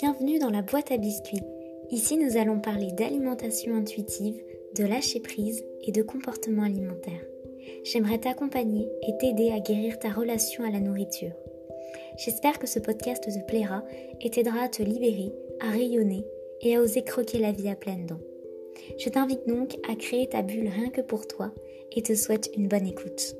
Bienvenue dans la boîte à biscuits. Ici, nous allons parler d'alimentation intuitive, de lâcher prise et de comportement alimentaire. J'aimerais t'accompagner et t'aider à guérir ta relation à la nourriture. J'espère que ce podcast te plaira et t'aidera à te libérer, à rayonner et à oser croquer la vie à pleines dents. Je t'invite donc à créer ta bulle rien que pour toi et te souhaite une bonne écoute.